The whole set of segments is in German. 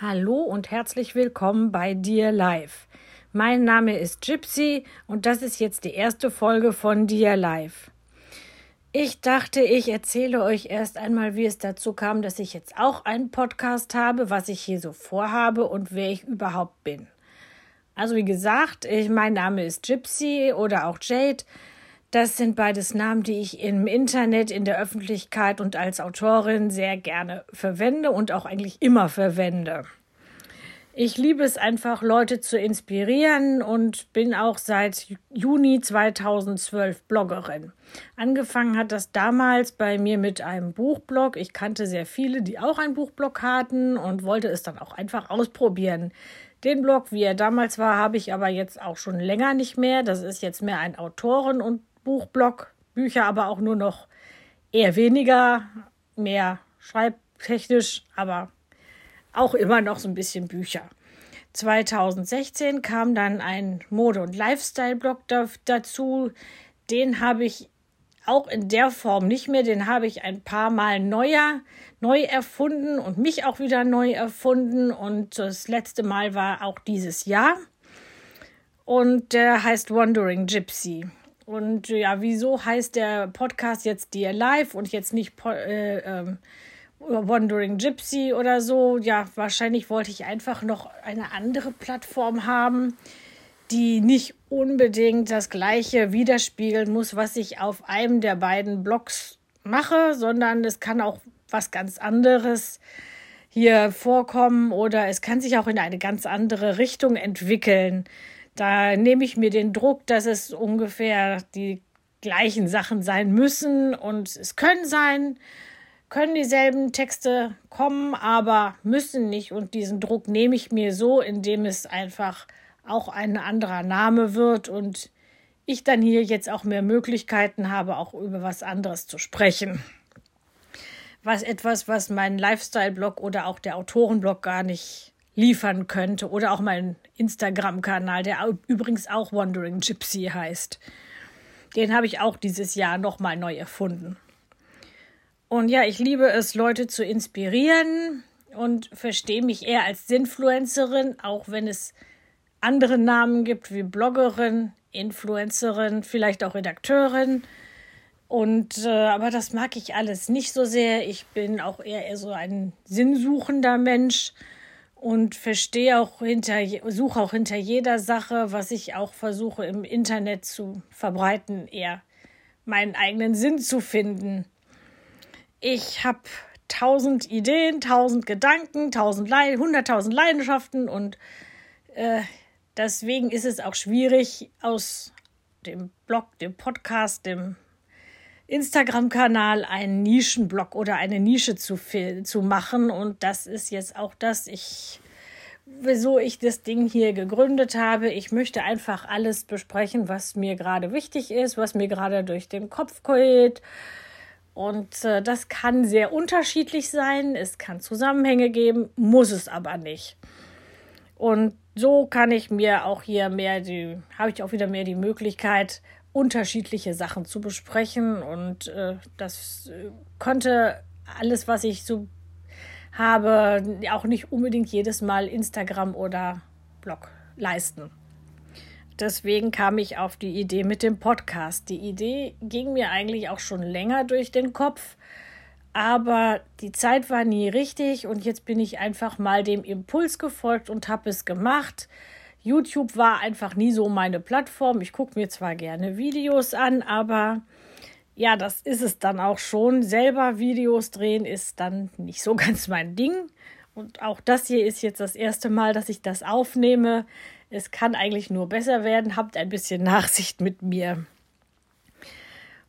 Hallo und herzlich willkommen bei Dir Live. Mein Name ist Gypsy und das ist jetzt die erste Folge von Dir Live. Ich dachte, ich erzähle euch erst einmal, wie es dazu kam, dass ich jetzt auch einen Podcast habe, was ich hier so vorhabe und wer ich überhaupt bin. Also wie gesagt, ich, mein Name ist Gypsy oder auch Jade. Das sind beides Namen, die ich im Internet, in der Öffentlichkeit und als Autorin sehr gerne verwende und auch eigentlich immer verwende. Ich liebe es einfach, Leute zu inspirieren und bin auch seit Juni 2012 Bloggerin. Angefangen hat das damals bei mir mit einem Buchblog. Ich kannte sehr viele, die auch einen Buchblog hatten und wollte es dann auch einfach ausprobieren. Den Blog, wie er damals war, habe ich aber jetzt auch schon länger nicht mehr. Das ist jetzt mehr ein Autoren- und Buchblog, Bücher aber auch nur noch eher weniger, mehr schreibtechnisch, aber auch immer noch so ein bisschen Bücher. 2016 kam dann ein Mode- und Lifestyle-Blog dazu. Den habe ich auch in der Form nicht mehr. Den habe ich ein paar Mal neuer, neu erfunden und mich auch wieder neu erfunden. Und das letzte Mal war auch dieses Jahr. Und der heißt Wandering Gypsy. Und ja, wieso heißt der Podcast jetzt Dear Live und jetzt nicht äh, äh, Wandering Gypsy oder so? Ja, wahrscheinlich wollte ich einfach noch eine andere Plattform haben, die nicht unbedingt das gleiche widerspiegeln muss, was ich auf einem der beiden Blogs mache, sondern es kann auch was ganz anderes hier vorkommen oder es kann sich auch in eine ganz andere Richtung entwickeln. Da nehme ich mir den Druck, dass es ungefähr die gleichen Sachen sein müssen und es können sein, können dieselben Texte kommen, aber müssen nicht. Und diesen Druck nehme ich mir so, indem es einfach auch ein anderer Name wird und ich dann hier jetzt auch mehr Möglichkeiten habe, auch über was anderes zu sprechen. Was etwas, was mein Lifestyle-Blog oder auch der Autorenblog gar nicht liefern könnte. Oder auch mein Instagram-Kanal, der übrigens auch Wandering Gypsy heißt. Den habe ich auch dieses Jahr nochmal neu erfunden. Und ja, ich liebe es, Leute zu inspirieren und verstehe mich eher als Sinfluencerin, auch wenn es andere Namen gibt wie Bloggerin, Influencerin, vielleicht auch Redakteurin. Und äh, aber das mag ich alles nicht so sehr. Ich bin auch eher, eher so ein sinnsuchender Mensch und verstehe auch hinter, suche auch hinter jeder Sache, was ich auch versuche im Internet zu verbreiten, eher meinen eigenen Sinn zu finden. Ich habe tausend Ideen, tausend Gedanken, tausend hunderttausend Leidenschaften und äh, deswegen ist es auch schwierig, aus dem Blog, dem Podcast, dem Instagram-Kanal einen Nischenblog oder eine Nische zu, zu machen. Und das ist jetzt auch das, ich, wieso ich das Ding hier gegründet habe. Ich möchte einfach alles besprechen, was mir gerade wichtig ist, was mir gerade durch den Kopf geht. Und äh, das kann sehr unterschiedlich sein. Es kann Zusammenhänge geben, muss es aber nicht. Und so kann ich mir auch hier mehr die, habe ich auch wieder mehr die Möglichkeit, unterschiedliche Sachen zu besprechen und äh, das äh, konnte alles, was ich so habe, auch nicht unbedingt jedes Mal Instagram oder Blog leisten. Deswegen kam ich auf die Idee mit dem Podcast. Die Idee ging mir eigentlich auch schon länger durch den Kopf, aber die Zeit war nie richtig und jetzt bin ich einfach mal dem Impuls gefolgt und habe es gemacht. YouTube war einfach nie so meine Plattform. Ich gucke mir zwar gerne Videos an, aber ja, das ist es dann auch schon. Selber Videos drehen ist dann nicht so ganz mein Ding. Und auch das hier ist jetzt das erste Mal, dass ich das aufnehme. Es kann eigentlich nur besser werden. Habt ein bisschen Nachsicht mit mir.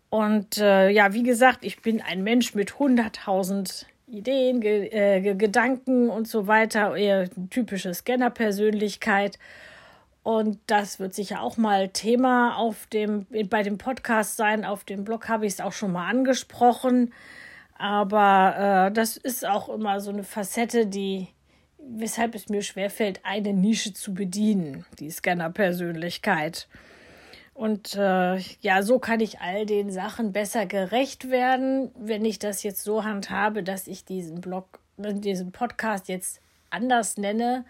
Und äh, ja, wie gesagt, ich bin ein Mensch mit 100.000 Ideen, Ge äh, Gedanken und so weiter, eher typische Scanner-Persönlichkeit. Und das wird sicher auch mal Thema auf dem, bei dem Podcast sein. Auf dem Blog habe ich es auch schon mal angesprochen. Aber äh, das ist auch immer so eine Facette, die, weshalb es mir schwerfällt, eine Nische zu bedienen, die Scanner-Persönlichkeit. Und äh, ja, so kann ich all den Sachen besser gerecht werden, wenn ich das jetzt so handhabe, dass ich diesen Blog, diesen Podcast jetzt anders nenne.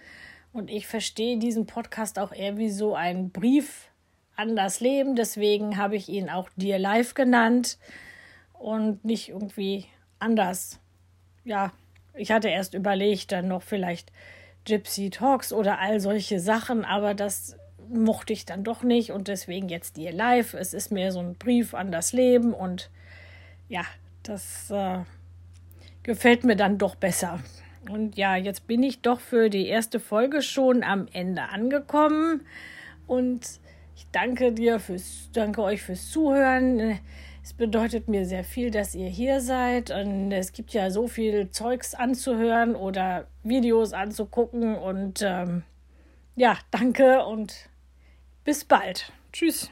Und ich verstehe diesen Podcast auch eher wie so ein Brief an das Leben. Deswegen habe ich ihn auch Dear Life genannt und nicht irgendwie anders. Ja, ich hatte erst überlegt, dann noch vielleicht Gypsy Talks oder all solche Sachen, aber das mochte ich dann doch nicht und deswegen jetzt Dear Life. Es ist mir so ein Brief an das Leben und ja, das äh, gefällt mir dann doch besser. Und ja, jetzt bin ich doch für die erste Folge schon am Ende angekommen. Und ich danke dir fürs, danke euch fürs Zuhören. Es bedeutet mir sehr viel, dass ihr hier seid. Und es gibt ja so viel Zeugs anzuhören oder Videos anzugucken. Und ähm, ja, danke und bis bald. Tschüss.